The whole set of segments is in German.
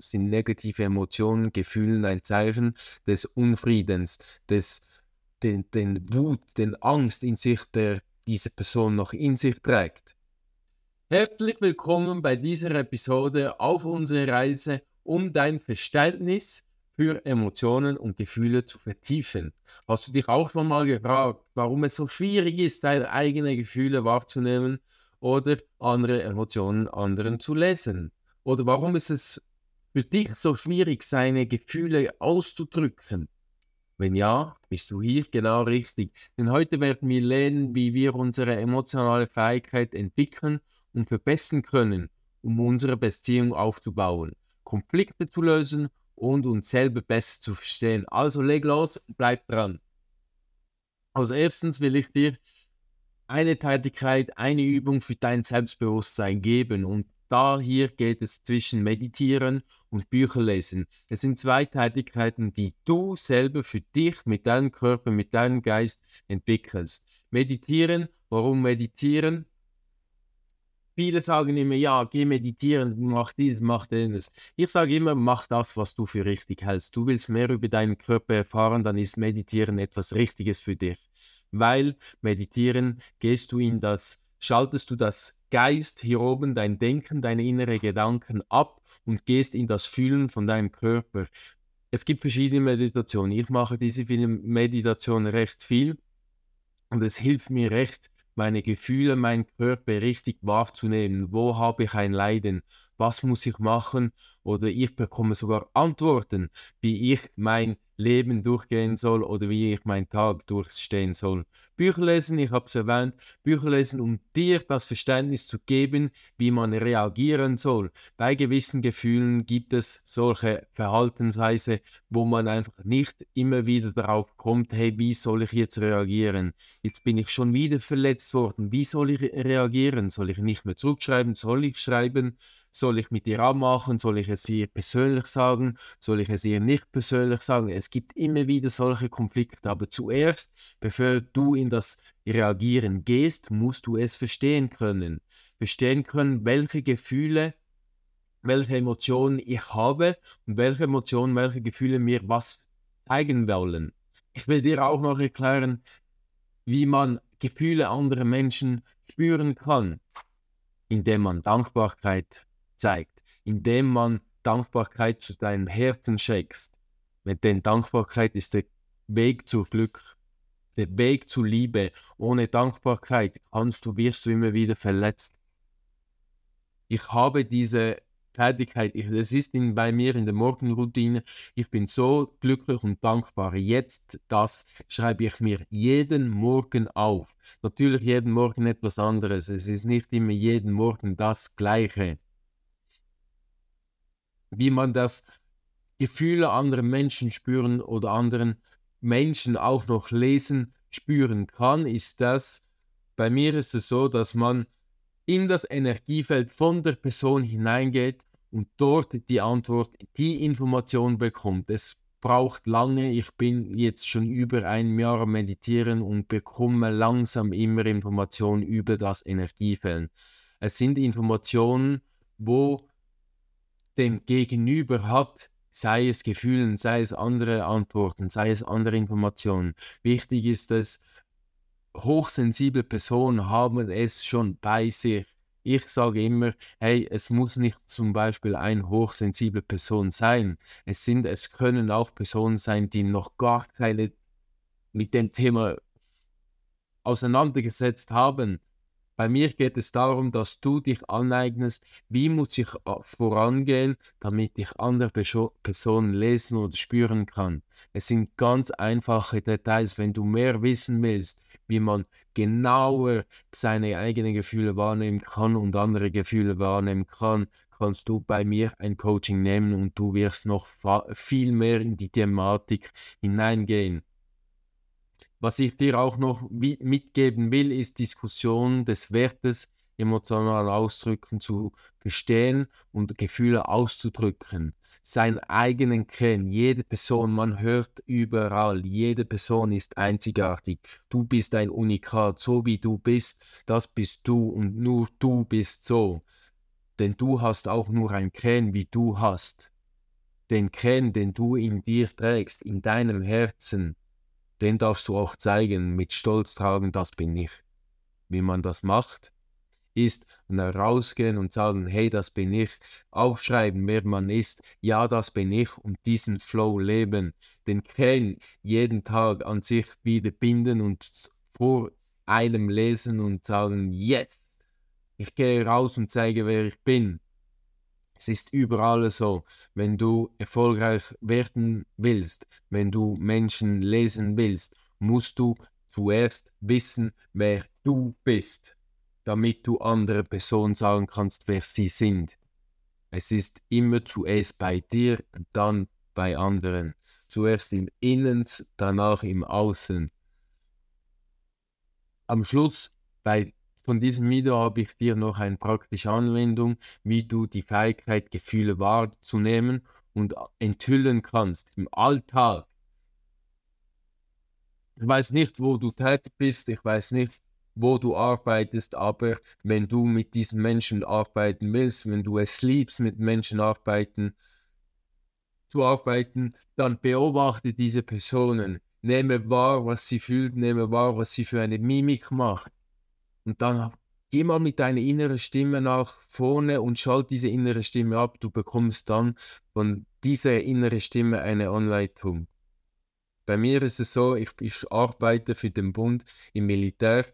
sind negative Emotionen, Gefühlen ein Zeichen des Unfriedens, des den, den Wut, den Angst in sich, der diese Person noch in sich trägt. Herzlich willkommen bei dieser Episode auf unserer Reise, um dein Verständnis für Emotionen und Gefühle zu vertiefen. Hast du dich auch schon mal gefragt, warum es so schwierig ist, deine eigenen Gefühle wahrzunehmen oder andere Emotionen anderen zu lesen? Oder warum ist es für dich so schwierig, seine Gefühle auszudrücken? Wenn ja, bist du hier genau richtig. Denn heute werden wir lernen, wie wir unsere emotionale Fähigkeit entwickeln und verbessern können, um unsere Beziehung aufzubauen, Konflikte zu lösen und uns selber besser zu verstehen. Also leg los, bleib dran. Als erstens will ich dir eine Tätigkeit, eine Übung für dein Selbstbewusstsein geben und da hier geht es zwischen Meditieren und Bücherlesen. Es sind zwei Tätigkeiten, die du selber für dich mit deinem Körper, mit deinem Geist entwickelst. Meditieren, warum meditieren? Viele sagen immer, ja, geh meditieren, mach dieses, mach jenes. Ich sage immer, mach das, was du für richtig hältst. Du willst mehr über deinen Körper erfahren, dann ist Meditieren etwas Richtiges für dich. Weil Meditieren gehst du in das, schaltest du das Geist hier oben, dein Denken, deine inneren Gedanken ab und gehst in das Fühlen von deinem Körper. Es gibt verschiedene Meditationen. Ich mache diese Meditation recht viel und es hilft mir recht, meine Gefühle, meinen Körper richtig wahrzunehmen. Wo habe ich ein Leiden? Was muss ich machen? Oder ich bekomme sogar Antworten, wie ich mein Leben durchgehen soll oder wie ich meinen Tag durchstehen soll. Bücher lesen, ich habe es erwähnt, Bücher lesen, um dir das Verständnis zu geben, wie man reagieren soll. Bei gewissen Gefühlen gibt es solche Verhaltensweise, wo man einfach nicht immer wieder darauf kommt, hey, wie soll ich jetzt reagieren? Jetzt bin ich schon wieder verletzt worden, wie soll ich reagieren? Soll ich nicht mehr zurückschreiben? Soll ich schreiben? Soll ich mit ihr abmachen? Soll ich es ihr persönlich sagen? Soll ich es ihr nicht persönlich sagen? Es gibt immer wieder solche Konflikte, aber zuerst, bevor du in das Reagieren gehst, musst du es verstehen können. Verstehen können, welche Gefühle, welche Emotionen ich habe und welche Emotionen, welche Gefühle mir was zeigen wollen. Ich will dir auch noch erklären, wie man Gefühle anderer Menschen spüren kann, indem man Dankbarkeit zeigt, indem man Dankbarkeit zu deinem Herzen schenkst. Denn Dankbarkeit ist der Weg zu Glück, der Weg zur Liebe. Ohne Dankbarkeit kannst du, wirst du immer wieder verletzt. Ich habe diese Tätigkeit, es ist in, bei mir in der Morgenroutine, ich bin so glücklich und dankbar. Jetzt, das schreibe ich mir jeden Morgen auf. Natürlich jeden Morgen etwas anderes. Es ist nicht immer jeden Morgen das Gleiche wie man das Gefühle anderer Menschen spüren oder anderen Menschen auch noch lesen, spüren kann, ist das, bei mir ist es so, dass man in das Energiefeld von der Person hineingeht und dort die Antwort, die Information bekommt. Es braucht lange, ich bin jetzt schon über ein Jahr meditieren und bekomme langsam immer Informationen über das Energiefeld. Es sind Informationen, wo dem Gegenüber hat, sei es Gefühlen, sei es andere Antworten, sei es andere Informationen. Wichtig ist es, hochsensible Personen haben es schon bei sich. Ich sage immer, hey, es muss nicht zum Beispiel eine hochsensible Person sein. Es sind, es können auch Personen sein, die noch gar keine mit dem Thema auseinandergesetzt haben, bei mir geht es darum, dass du dich aneignest, wie muss ich äh, vorangehen, damit ich andere Personen lesen oder spüren kann. Es sind ganz einfache Details. Wenn du mehr wissen willst, wie man genauer seine eigenen Gefühle wahrnehmen kann und andere Gefühle wahrnehmen kann, kannst du bei mir ein Coaching nehmen und du wirst noch viel mehr in die Thematik hineingehen. Was ich dir auch noch mitgeben will, ist Diskussion des Wertes emotional ausdrücken zu verstehen und Gefühle auszudrücken. Seinen eigenen Kern, jede Person, man hört überall, jede Person ist einzigartig. Du bist ein Unikat, so wie du bist, das bist du und nur du bist so. Denn du hast auch nur ein Kern, wie du hast. den Kern, den du in dir trägst, in deinem Herzen, den darfst du auch zeigen, mit Stolz tragen, das bin ich. Wie man das macht, ist rausgehen und sagen, hey, das bin ich, aufschreiben, wer man ist, ja, das bin ich. Und diesen Flow leben, den Kern jeden Tag an sich wieder binden und vor einem lesen und sagen, yes, ich gehe raus und zeige, wer ich bin. Es ist überall so. Wenn du erfolgreich werden willst, wenn du Menschen lesen willst, musst du zuerst wissen, wer du bist, damit du andere Personen sagen kannst, wer sie sind. Es ist immer zuerst bei dir, dann bei anderen. Zuerst im Innen, danach im Außen. Am Schluss bei von diesem Video habe ich dir noch eine praktische Anwendung, wie du die Fähigkeit, Gefühle wahrzunehmen und enthüllen kannst im Alltag. Ich weiß nicht, wo du tätig bist, ich weiß nicht, wo du arbeitest, aber wenn du mit diesen Menschen arbeiten willst, wenn du es liebst, mit Menschen arbeiten, zu arbeiten, dann beobachte diese Personen, nehme wahr, was sie fühlt, nehme wahr, was sie für eine Mimik macht und dann geh mal mit deiner inneren Stimme nach vorne und schalt diese innere Stimme ab. Du bekommst dann von dieser inneren Stimme eine Anleitung. Bei mir ist es so, ich, ich arbeite für den Bund im Militär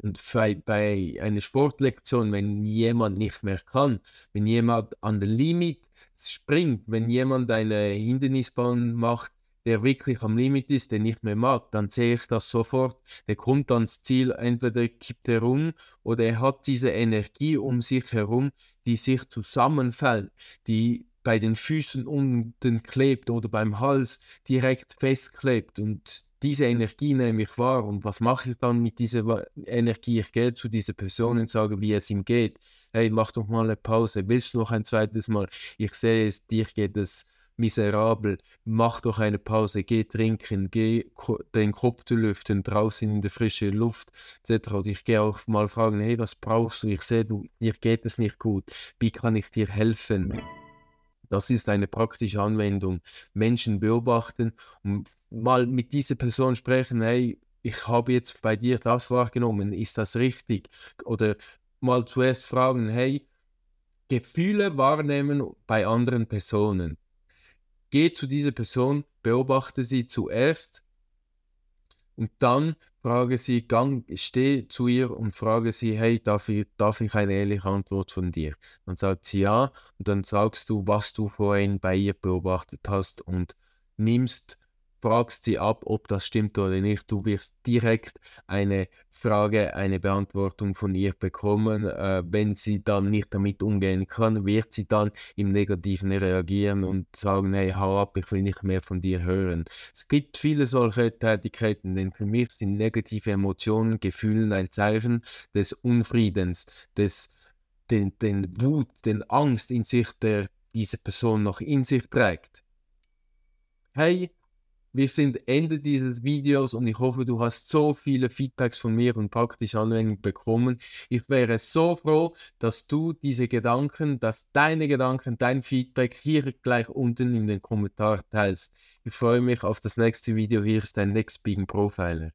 und bei, bei einer Sportlektion, wenn jemand nicht mehr kann, wenn jemand an der Limit springt, wenn jemand eine Hindernisbahn macht, der wirklich am Limit ist, der nicht mehr mag, dann sehe ich das sofort. Der kommt ans Ziel, entweder kippt er um oder er hat diese Energie um sich herum, die sich zusammenfällt, die bei den Füßen unten klebt oder beim Hals direkt festklebt. Und diese Energie nehme ich wahr. Und was mache ich dann mit dieser Energie? Ich gehe zu dieser Person und sage, wie es ihm geht. Hey, mach doch mal eine Pause. Willst du noch ein zweites Mal? Ich sehe es, dir geht es miserabel, mach doch eine Pause, geh trinken, geh den Kopf zu lüften, draußen in der frischen Luft, etc. Und ich gehe auch mal fragen, hey, was brauchst du? Ich sehe, du, dir geht es nicht gut, wie kann ich dir helfen? Das ist eine praktische Anwendung. Menschen beobachten und mal mit dieser Person sprechen, hey, ich habe jetzt bei dir das wahrgenommen, ist das richtig? Oder mal zuerst fragen, hey, Gefühle wahrnehmen bei anderen Personen. Geh zu dieser Person, beobachte sie zuerst und dann frage sie, gang, steh zu ihr und frage sie, hey, darf ich, darf ich eine ehrliche Antwort von dir? Dann sagt sie ja und dann sagst du, was du vorhin bei ihr beobachtet hast und nimmst fragst sie ab, ob das stimmt oder nicht. Du wirst direkt eine Frage, eine Beantwortung von ihr bekommen. Äh, wenn sie dann nicht damit umgehen kann, wird sie dann im Negativen reagieren und sagen, hey, hau ab, ich will nicht mehr von dir hören. Es gibt viele solche Tätigkeiten, denn für mich sind negative Emotionen, Gefühle ein Zeichen des Unfriedens, des den, den Wut, den Angst in sich, der diese Person noch in sich trägt. Hey, wir sind Ende dieses Videos und ich hoffe, du hast so viele Feedbacks von mir und praktische Anwendungen bekommen. Ich wäre so froh, dass du diese Gedanken, dass deine Gedanken, dein Feedback hier gleich unten in den Kommentaren teilst. Ich freue mich auf das nächste Video. Hier ist dein Next Speaking Profiler.